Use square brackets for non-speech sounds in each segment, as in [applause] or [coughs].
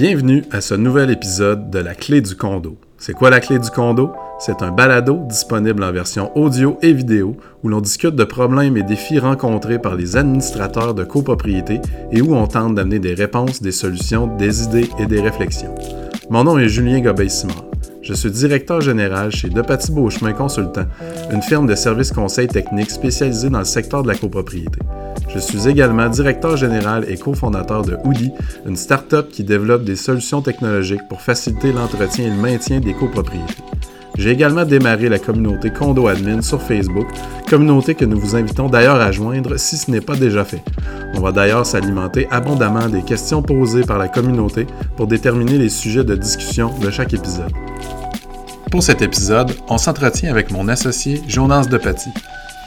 Bienvenue à ce nouvel épisode de La Clé du condo. C'est quoi la Clé du condo? C'est un balado disponible en version audio et vidéo où l'on discute de problèmes et défis rencontrés par les administrateurs de copropriété et où on tente d'amener des réponses, des solutions, des idées et des réflexions. Mon nom est Julien Gobeil-Simard. Je suis directeur général chez Depaty Beauchemin Consultant, une firme de services conseils techniques spécialisée dans le secteur de la copropriété. Je suis également directeur général et cofondateur de Hoodie, une start-up qui développe des solutions technologiques pour faciliter l'entretien et le maintien des copropriétés. J'ai également démarré la communauté Condo Admin sur Facebook, communauté que nous vous invitons d'ailleurs à joindre si ce n'est pas déjà fait. On va d'ailleurs s'alimenter abondamment des questions posées par la communauté pour déterminer les sujets de discussion de chaque épisode. Pour cet épisode, on s'entretient avec mon associé Jonas Depaty.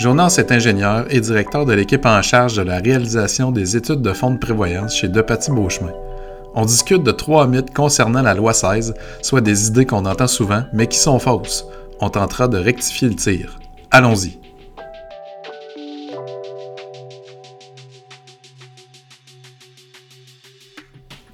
Jonas est ingénieur et directeur de l'équipe en charge de la réalisation des études de fonds de prévoyance chez Depaty Beauchemin. On discute de trois mythes concernant la loi 16, soit des idées qu'on entend souvent mais qui sont fausses. On tentera de rectifier le tir. Allons-y.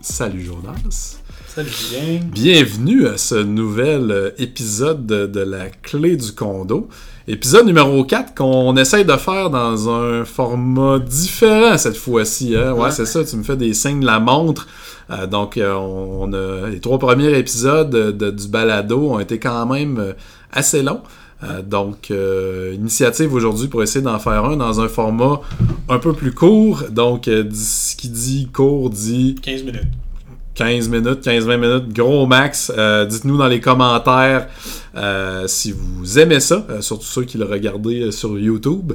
Salut Jonas. Salut Julien. Bienvenue à ce nouvel euh, épisode de, de la clé du condo. Épisode numéro 4 qu'on essaye de faire dans un format différent cette fois-ci. Hein? Ouais, Ouais. c'est ça, tu me fais des signes de la montre. Euh, donc, euh, on, a, les trois premiers épisodes de- de- du balado ont été quand même euh, assez longs. Euh, donc, euh, initiative aujourd'hui pour essayer d'en faire un dans un format un peu plus court. Donc, euh, ce qui dit court dit 15 minutes. 15 minutes, 15-20 minutes, gros max. Euh, Dites-nous dans les commentaires euh, si vous aimez ça, euh, surtout ceux qui le regardez sur YouTube.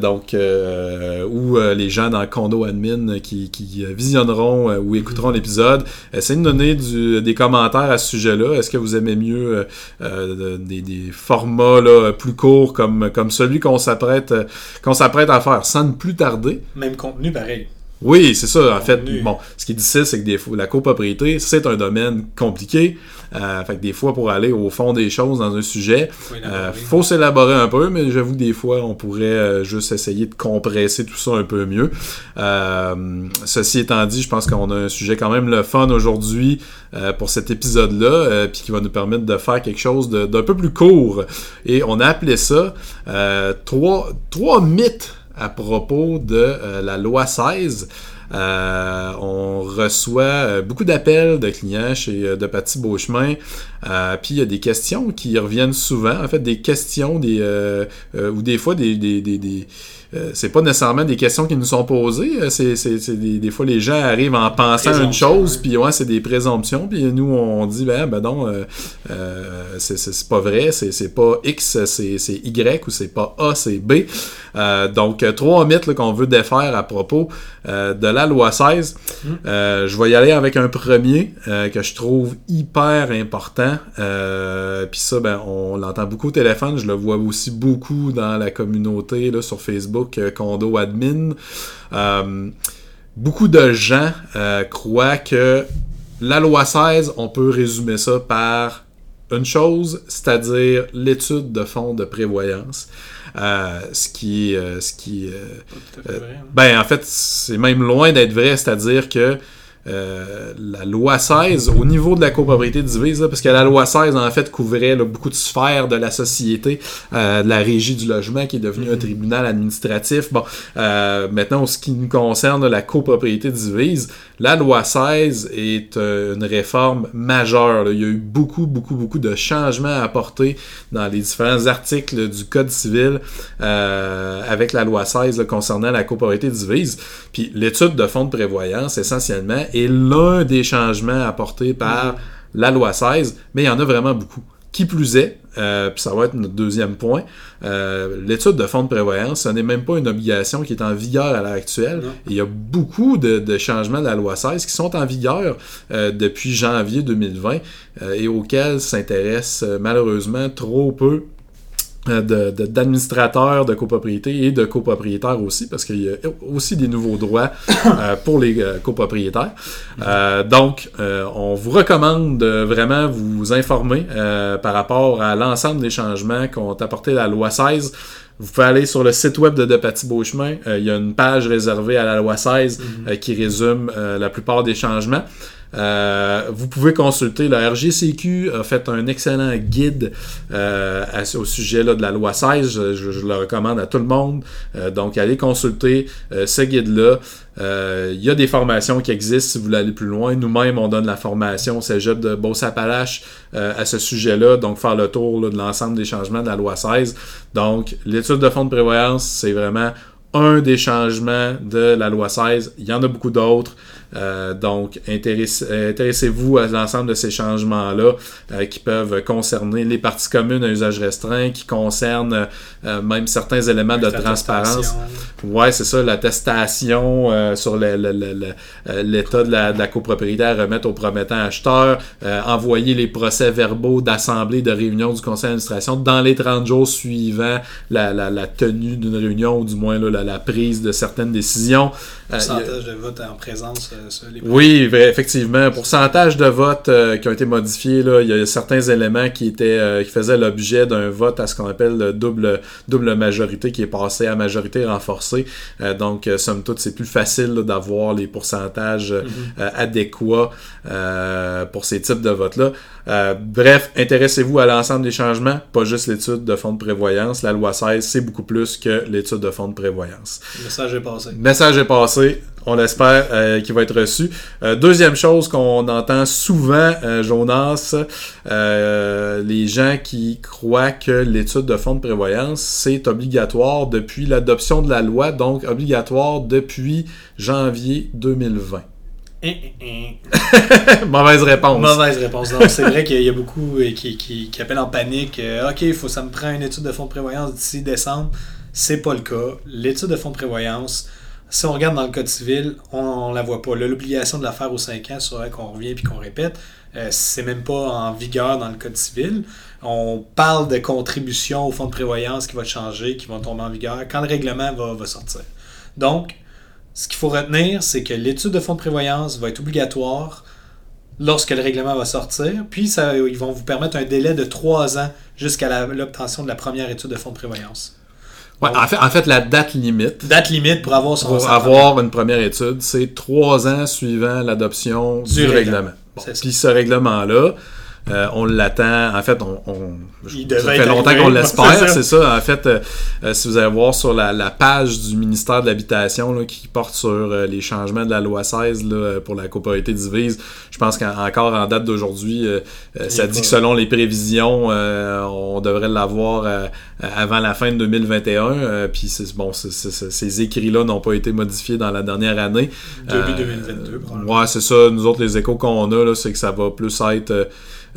Donc, ou les gens dans Condo Admin qui, visionneront ou écouteront l'épisode. Essayez de donner des commentaires à ce sujet-là. Est-ce que vous aimez mieux des, formats plus courts comme, celui qu'on s'apprête qu'on s'apprête à faire sans ne plus tarder? Même contenu pareil. Oui, c'est ça. En fait, bon, ce qui est difficile, c'est que des fois, la copropriété, c'est un domaine compliqué. Euh, fait que des fois, pour aller au fond des choses dans un sujet, Faut euh, faut s'élaborer un peu, mais j'avoue que des fois, on pourrait euh, juste essayer de compresser tout ça un peu mieux. Ceci étant dit, je pense qu'on a un sujet quand même le fun aujourd'hui pour cet épisode-là, puis qui va nous permettre de faire quelque chose d'un peu plus court. Et on a appelé ça trois, trois mythes à propos de euh, la loi 16. Euh, on reçoit euh, beaucoup d'appels de clients chez euh, Depaty Beauchemin. Puis il y a des questions qui reviennent souvent. En fait, des questions, des ou des fois des, des- euh, c'est pas nécessairement des questions qui nous sont posées. euh, C'est, des, des fois les gens arrivent en pensant une chose, puis ouais, c'est des présomptions. Puis nous on dit ben ben non, euh, euh, c'est, pas vrai, c'est, c'est pas X, c'est, c'est Y ou c'est pas A, c'est B. Euh, donc euh, trois mythes qu'on veut défaire à propos de la loi 16. Euh, je vais y aller avec un premier que je trouve hyper important. Puis ça, ben, on l'entend beaucoup au téléphone. Je le vois aussi beaucoup dans la communauté là, sur Facebook, euh, Condo Admin. Euh, beaucoup de gens euh, croient que la loi 16, on peut résumer ça par une chose, c'est-à-dire l'étude de fonds de prévoyance. Euh, ce qui, euh, ce qui euh, hein. ben, en fait, c'est même loin d'être vrai, c'est-à-dire que euh, la loi 16, au niveau de la copropriété divise, là, parce que la loi 16, en fait, couvrait là, beaucoup de sphères de la société, euh, de la régie du logement, qui est devenu un Mhm. tribunal administratif. Bon, euh, maintenant, en ce qui nous concerne, la copropriété divise, la loi 16 est euh, une réforme majeure. là. Il y a eu beaucoup, beaucoup, beaucoup de changements à apporter dans les différents articles du Code civil euh, avec la loi 16 là, concernant la copropriété divise. Puis l'étude de fonds de prévoyance, essentiellement, est l'un des changements apportés par la loi 16, mais il y en a vraiment beaucoup. Qui plus est, euh, puis ça va être notre deuxième point, euh, l'étude de fonds de prévoyance, ce n'est même pas une obligation qui est en vigueur à l'heure actuelle. Il y a beaucoup de, de changements de la loi 16 qui sont en vigueur euh, depuis janvier 2020 euh, et auxquels s'intéressent malheureusement trop peu euh, de- de- d'administrateurs de, copropriété et de copropriétaires aussi, parce qu'il y a aussi des nouveaux droits [coughs] euh, pour les euh, copropriétaires. Donc, on vous recommande de vraiment vous informer par rapport à l'ensemble des changements qu'ont apporté la loi 16. Vous pouvez aller sur le site web de Depaty Beauchemin. Euh, il y a une page réservée à la loi 16 Mhm. euh, qui résume euh, la plupart des changements. Euh, vous pouvez consulter. La RGCQ a fait un excellent guide euh, à- au sujet là, de la loi 16. Je, je- je le recommande à tout le monde. Euh, donc, allez consulter ce guide-là. Euh, Il y a des formations qui existent si vous voulez aller plus loin. Nous-mêmes, on donne la formation au cégep de Beauce-Appalaches euh, à ce sujet-là. Donc, faire le tour là, de l'ensemble des changements de la loi 16. Donc, l'étude de fonds de prévoyance, c'est vraiment un des changements de la loi 16. Il y en a beaucoup d'autres. Euh, donc, intéresse- intéressez-vous à l'ensemble de ces changements-là euh, qui peuvent concerner les parties communes à usage restreint, qui concernent euh, même certains éléments de transparence. Ouais, c'est ça, l'attestation euh, sur le- le- le- le- euh, l'état de la, de la copropriété à remettre au promettant acheteur, euh, envoyer les procès verbaux d'assemblée, de réunion du conseil d'administration dans les 30 jours suivant la, la- la tenue d'une réunion, ou du moins là, la, prise de certaines décisions. Pourcentage de vote en présence, ça, les oui, effectivement. Pourcentage de votes euh, qui ont été modifiés, là, il y a certains éléments qui étaient euh, qui faisaient l'objet d'un vote à ce qu'on appelle le double, double majorité qui est passé à majorité renforcée. Euh, donc, euh, somme toute, c'est plus facile d'avoir les pourcentages euh, euh, adéquats euh, pour ces types de votes-là. Euh, bref, intéressez-vous à l'ensemble des changements, pas juste l'étude de fonds de prévoyance. La loi 16, c'est beaucoup plus que l'étude de fonds de prévoyance. Le message est passé. Le message est passé. On l'espère euh, qu'il va être reçu. Euh, deuxième chose qu'on entend souvent, euh, Jonas, les gens qui croient que l'étude de fonds de prévoyance, c'est obligatoire depuis l'adoption de la loi, donc obligatoire depuis janvier 2020. Hein, hein, hein. Mauvaise réponse. Mauvaise réponse. Non, c'est vrai qu'il y a beaucoup qui, qui, qui appellent en panique. ok, faut, ça me prend une étude de fonds de prévoyance d'ici décembre. C'est pas le cas. L'étude de fonds de prévoyance, si on regarde dans le code civil, on, on la voit pas. L'obligation de la faire aux 5 ans, c'est vrai qu'on revient puis qu'on répète. euh, c'est même pas en vigueur dans le code civil. On parle de contribution au fonds de prévoyance qui va changer, qui vont tomber en vigueur quand le règlement va, sortir. Donc, ce qu'il faut retenir, c'est que l'étude de fonds de prévoyance va être obligatoire lorsque le règlement va sortir, puis ça, ils vont vous permettre un délai de trois ans jusqu'à l'obtention de la première étude de fonds de prévoyance. Ouais, en, fait, en fait, la date limite Date limite pour avoir son pour sa avoir une première étude, c'est trois ans suivant l'adoption du, Du règlement. Bon. Puis ce règlement-là, euh, on l'attend. En fait, on, on- Il ça fait longtemps qu'on [laughs] C'est l'espère. ça. C'est ça. En fait, euh, euh, si vous allez voir sur la, la page du ministère de l'Habitation là, qui porte sur euh, les changements de la loi 16 là, pour la copropriété divise, je pense qu'encore en date d'aujourd'hui, euh, ça dit pas- que selon les prévisions, euh, on devrait l'avoir euh, avant la fin de 2021. euh, Puis c'est- bon, c'est- c'est- c'est- ces écrits-là n'ont pas été modifiés dans la dernière année. Euh, 2022, probablement. Ouais, c'est ça. Nous autres, les échos qu'on a, là, c'est que ça va plus être.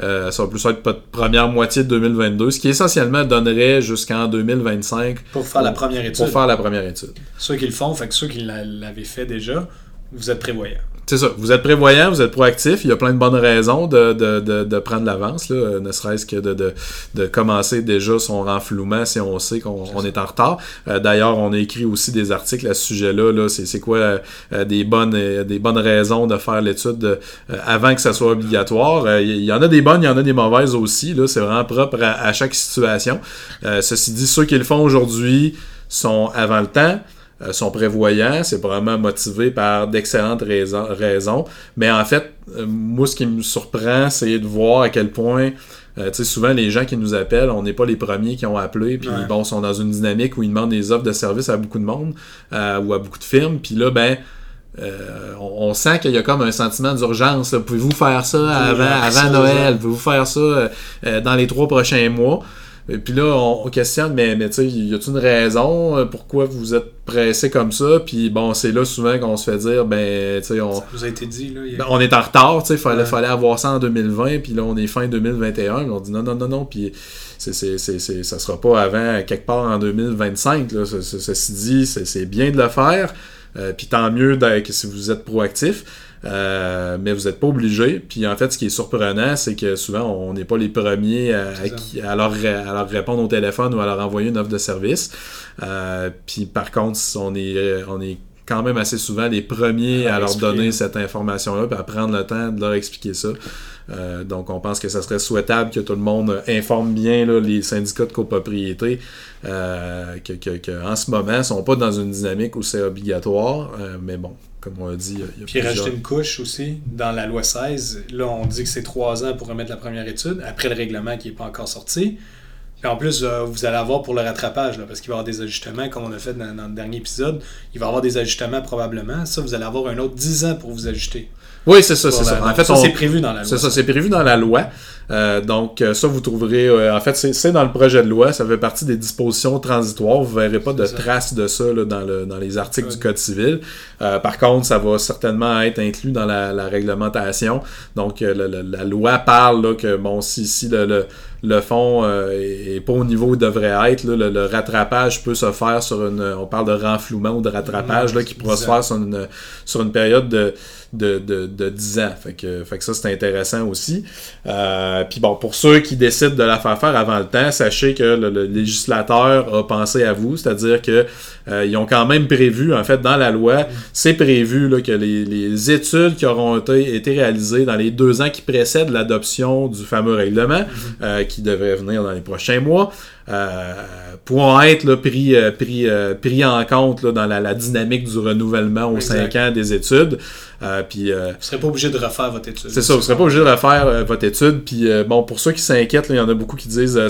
Euh, ça va plus être première moitié de 2022, ce qui essentiellement donnerait jusqu'en 2025 Pour faire la première étude. pour faire la première étude. Ceux qui le font, fait que ceux qui l'a- l'avaient fait déjà, vous êtes prévoyants. C'est ça. Vous êtes prévoyant, vous êtes proactif. Il y a plein de bonnes raisons de, de, de, de prendre l'avance, euh, ne serait-ce que de, commencer déjà son renflouement si on sait qu'on on est en retard. Euh, D'ailleurs, on a écrit aussi des articles à ce sujet-là. Là, c'est, quoi euh, des, bonnes, des bonnes raisons de faire l'étude avant que ça soit obligatoire. Il y en a des bonnes, il y en a des mauvaises aussi. C'est vraiment propre à, à chaque situation. Ceci dit, ceux qui le font aujourd'hui sont avant le temps euh, sont prévoyants, c'est probablement motivé par d'excellentes raisons, raisons. Mais en fait, euh, moi, ce qui me surprend, c'est de voir à quel point, euh, tu sais, souvent les gens qui nous appellent, on n'est pas les premiers qui ont appelé, puis Ouais. bon, sont dans une dynamique où ils demandent des offres de services à beaucoup de monde euh, ou à beaucoup de firmes, puis là, ben, euh, on, on sent qu'il y a comme un sentiment d'urgence. Pouvez-vous faire ça avant, Noël? Pouvez-vous faire ça dans les trois prochains mois? Et puis là, on, on questionne, mais, mais tu sais, y a-t-il une raison euh, pourquoi vous êtes pressé comme ça? Puis bon, c'est là souvent qu'on se fait dire, ben, tu sais, on, Ça vous a été dit, là. a- ben, on est en retard, tu sais, fallait, Ouais. fallait avoir ça en 2020, puis là, on est fin 2021, puis on dit non, non, non, non, puis c'est, c'est, c'est, c'est- ça sera pas avant quelque part en 2025, là. Ce- ce- Ceci dit, c'est, bien de le faire, euh, puis tant mieux que si vous êtes proactif. Euh, mais vous n'êtes pas obligé. Puis en fait, ce qui est surprenant, c'est que souvent, on n'est pas les premiers à, leur, à leur répondre au téléphone ou à leur envoyer une offre de service. Euh, puis par contre, on est, on est quand même assez souvent les premiers À à leur donner cette information-là, puis à prendre le temps de leur expliquer ça. Euh, donc, on pense que ça serait souhaitable que tout le monde informe bien là, les syndicats de copropriété, euh, que, que, que en ce moment, ils sont pas dans une dynamique où c'est obligatoire, euh, mais bon, comme on a dit, il y a, il y a Puis plusieurs- rajouter une couche aussi dans la loi 16. Là, on dit que c'est trois ans pour remettre la première étude, après le règlement qui n'est pas encore sorti. Puis en plus, euh, vous allez avoir pour le rattrapage, là, parce qu'il va y avoir des ajustements, comme on a fait dans, dans le dernier épisode. Il va y avoir des ajustements probablement. Ça, vous allez avoir un autre 10 ans pour vous ajuster. Oui, c'est ça, c'est ça. En fait, on- c'est prévu dans la loi. C'est ça, c'est prévu dans la loi. Euh, donc, euh, ça, vous trouverez. euh, en fait, c'est dans le projet de loi. Ça fait partie des dispositions transitoires. Vous verrez pas de ça. traces de ça là, dans, le, dans les articles Ouais. du Code civil. Euh, par contre, ça va certainement être inclus dans la, la réglementation. Donc, euh, le- la loi parle là, que, bon, si, si le, le, le fonds euh, est est pas au niveau où il devrait être, là, le, le rattrapage peut se faire sur une. On parle de renflouement ou de rattrapage Ouais, là, qui pourra se 10 ans. faire sur une, sur une période de, de, de, de 10 ans. Fait que, fait que ça, c'est intéressant aussi. Euh, Puis bon, pour ceux qui décident de la faire faire avant le temps, sachez que le, le législateur a pensé à vous, c'est-à-dire que euh, ils ont quand même prévu, en fait, dans la loi, c'est prévu là, que les, les études qui auront été, été réalisées dans les deux ans qui précèdent l'adoption du fameux règlement, euh, qui devrait venir dans les prochains mois, pourront être là, pris, euh, pris, euh, pris en compte là, dans la, la dynamique du renouvellement aux Exact. cinq ans des études. Euh, puis euh, Vous ne serez pas obligé de refaire votre étude. c'est ça, vous ne serez pas obligé de refaire euh, votre étude. Puis euh, bon, pour ceux qui s'inquiètent, il y en a beaucoup qui disent euh,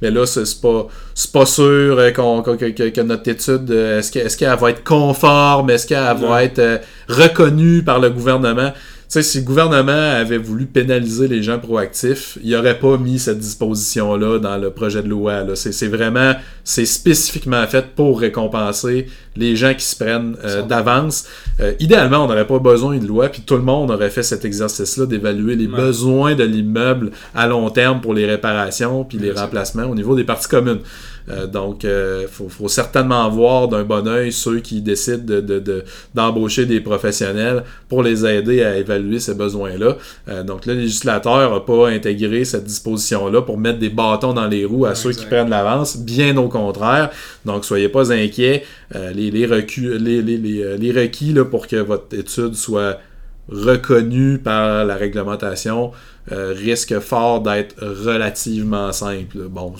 Mais là, c'est pas, c'est pas sûr euh, qu'on- que, que- que notre étude, euh, est-ce que- est-ce qu'elle va être conforme, est-ce qu'elle va être euh, reconnue par le gouvernement? Sais, si le gouvernement avait voulu pénaliser les gens proactifs, il n'aurait pas mis cette disposition-là dans le projet de loi. là. C'est c'est vraiment, c'est spécifiquement fait pour récompenser les gens qui se prennent euh, d'avance. Euh, idéalement, on n'aurait pas besoin de loi, puis tout le monde aurait fait cet exercice-là d'évaluer les Ouais. besoins de l'immeuble à long terme pour les réparations puis les remplacements au niveau des parties communes. Euh, donc, il faut, faut certainement voir d'un bon œil ceux qui décident de- de- de- d'embaucher des professionnels pour les aider à évaluer ces besoins-là. Euh, donc, le législateur n'a pas intégré cette disposition-là pour mettre des bâtons dans les roues à ceux qui prennent l'avance, bien au contraire. Donc, soyez pas inquiets. Euh, les, les, recu- les, les, les, euh, les requis là, pour que votre étude soit reconnue par la réglementation euh, risque fort d'être relativement simple. Bon,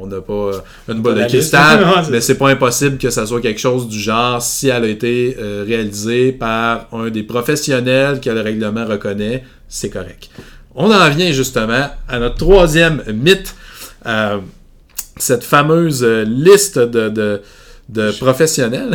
on n'a pas euh, une boule de cristal, [laughs] mais c'est pas impossible que ça soit quelque chose du genre si elle a été euh, réalisée par un des professionnels que le règlement reconnaît, c'est correct. On en vient justement à notre troisième mythe, euh, cette fameuse euh, liste de, de, de Je- professionnels.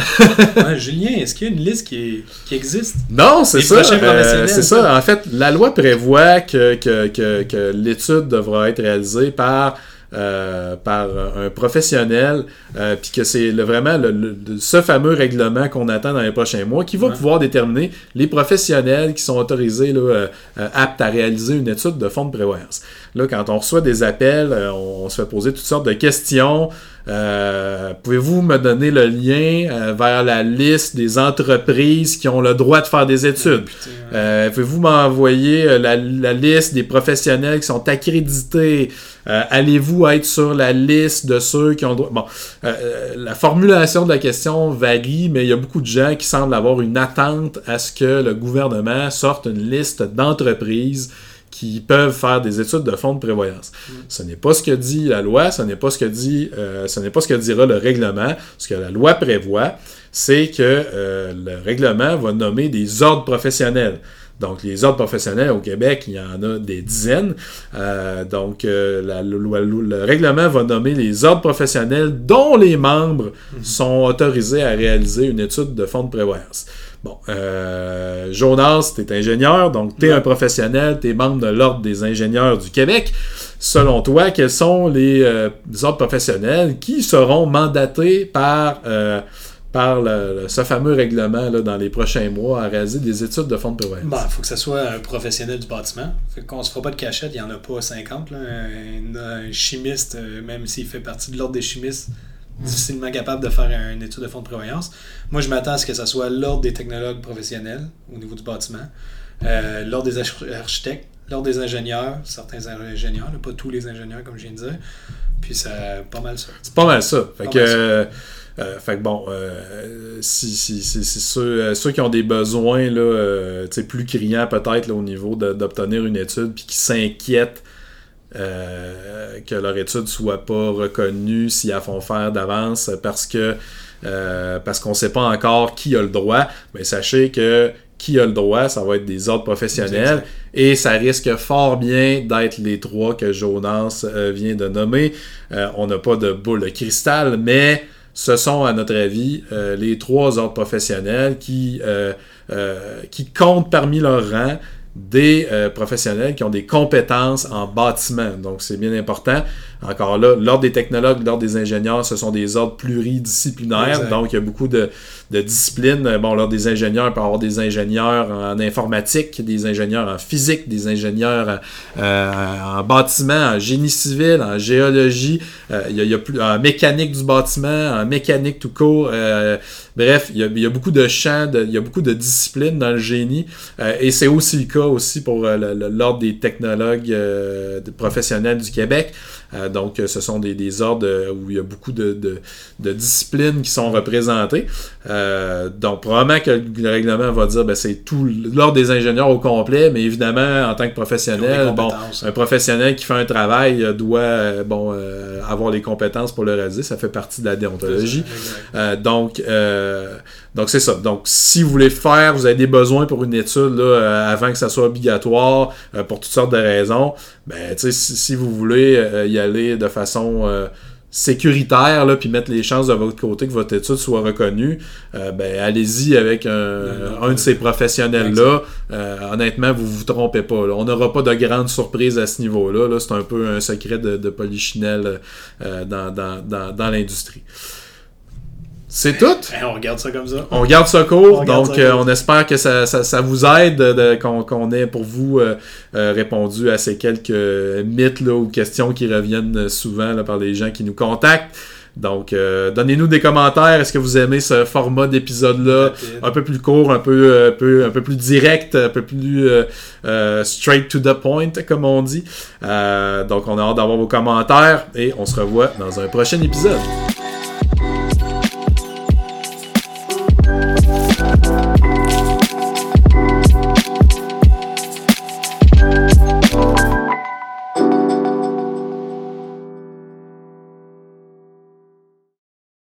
Ouais, [laughs] Julien, est-ce qu'il y a une liste qui, existe? Non, c'est ça. euh, c'est ça. En fait, la loi prévoit que, que, que, que l'étude devra être réalisée par, euh, par un professionnel, euh, puis que c'est le- vraiment le- le- ce fameux règlement qu'on attend dans les prochains mois qui va Ouais. pouvoir déterminer les professionnels qui sont autorisés, là, euh, aptes à réaliser une étude de fonds de prévoyance. Là, quand on reçoit des appels, on, on se fait poser toutes sortes de questions. Euh, Pouvez-vous me donner le lien euh, vers la liste des entreprises qui ont le droit de faire des études? Putain, Euh, Pouvez-vous m'envoyer euh, la, la liste des professionnels qui sont accrédités? Euh, Allez-vous être sur la liste de ceux qui ont le droit? Bon, la formulation de la question varie, mais il y a beaucoup de gens qui semblent avoir une attente à ce que le gouvernement sorte une liste d'entreprises qui peuvent faire des études de fonds de prévoyance. Ce n'est pas ce que dit la loi, ce n'est pas ce que dit, euh, ce n'est pas ce que dira le règlement. Ce que la loi prévoit, c'est que euh, le règlement va nommer des ordres professionnels. Donc, les ordres professionnels au Québec, il y en a des dizaines. Euh, donc, euh, le règlement va nommer les ordres professionnels dont les membres sont autorisés à réaliser une étude de fonds de prévoyance. Bon, euh, Jonas, tu es ingénieur, donc tu es un professionnel, tu es membre de l'Ordre des ingénieurs du Québec. Selon toi, quels sont les, euh, ordres professionnels qui seront mandatés par, euh, par le- le- ce fameux règlement là, dans les prochains mois à réaliser des études de fonds de prévoyance? Bon, il faut que ce soit un professionnel du bâtiment. Fait qu'on se fera pas de cachette, il n'y en a pas 50. Là. Un, un chimiste, euh, même s'il fait partie de l'ordre des chimistes, difficilement capable de faire une étude de fonds de prévoyance. Moi, je m'attends à ce que ce soit l'ordre des technologues professionnels au niveau du bâtiment, euh, l'ordre des arch- architectes, l'ordre des ingénieurs, certains ingénieurs, là, pas tous les ingénieurs comme je viens de dire. Puis c'est pas mal ça. C'est pas mal ça. Fait Pas que, mal ça. Euh, Euh, fait que bon, si, si, si, ceux, ceux, qui ont des besoins là, plus criants peut-être au niveau d'obtenir une étude, puis qui s'inquiètent que leur étude soit pas reconnue si elles font faire d'avance parce que parce qu'on ne sait pas encore qui a le droit, mais sachez que qui a le droit, ça va être des ordres professionnels. Et ça risque fort bien d'être les trois que Jonas euh, vient de nommer. Euh, on n'a pas de boule de cristal, mais ce sont, à notre avis, euh, les trois ordres professionnels qui, qui comptent parmi leurs rangs des professionnels qui ont des compétences en bâtiment. Donc, c'est bien important. Encore là, l'ordre des technologues, l'ordre des ingénieurs, ce sont des ordres pluridisciplinaires. Donc, il y a beaucoup de, disciplines. Bon, l'ordre des ingénieurs peut avoir des ingénieurs en informatique, des ingénieurs en physique, des ingénieurs euh, en bâtiment, en génie civil, en géologie. Euh, il, y a, plus, en mécanique du bâtiment, en mécanique tout court. Euh, bref, il y, a, beaucoup de champs, il y a beaucoup de disciplines dans le génie. et c'est aussi le cas aussi pour l'ordre des technologues professionnels du Québec. Euh, donc, ce sont des, ordres où il y a beaucoup de, disciplines qui sont représentées. Euh, donc, probablement que le règlement va dire que ben, c'est tout l'ordre des ingénieurs au complet, mais évidemment, en tant que professionnel, bon, un professionnel qui fait un travail doit euh, bon, avoir les compétences pour le réaliser. Ça fait partie de la déontologie. donc, donc c'est ça. Donc, si vous voulez faire, vous avez des besoins pour une étude là, avant que ça soit obligatoire, pour toutes sortes de raisons, ben, si, si vous voulez y aller de façon euh, sécuritaire, là, puis mettre les chances de votre côté que votre étude soit reconnue, euh, ben, allez-y avec un, de ces professionnels-là. Euh, honnêtement, vous vous trompez pas. On n'aura pas de grandes surprises à ce niveau-là. -là, C'est un peu un secret de, de polichinelle dans, dans, dans, dans l'industrie. C'est tout? Eh, on regarde ça comme ça. On regarde ça court. donc, euh, on espère que ça, ça, vous aide, qu'on ait pour vous euh, euh, répondu à ces quelques mythes là, ou questions qui reviennent souvent là, par les gens qui nous contactent. Donc, donnez-nous des commentaires. Est-ce que vous aimez ce format d'épisode-là? Un peu plus court, un peu, un peu, un peu plus direct, un peu plus straight to the point, comme on dit. donc, on a hâte d'avoir vos commentaires et on se revoit dans un prochain épisode.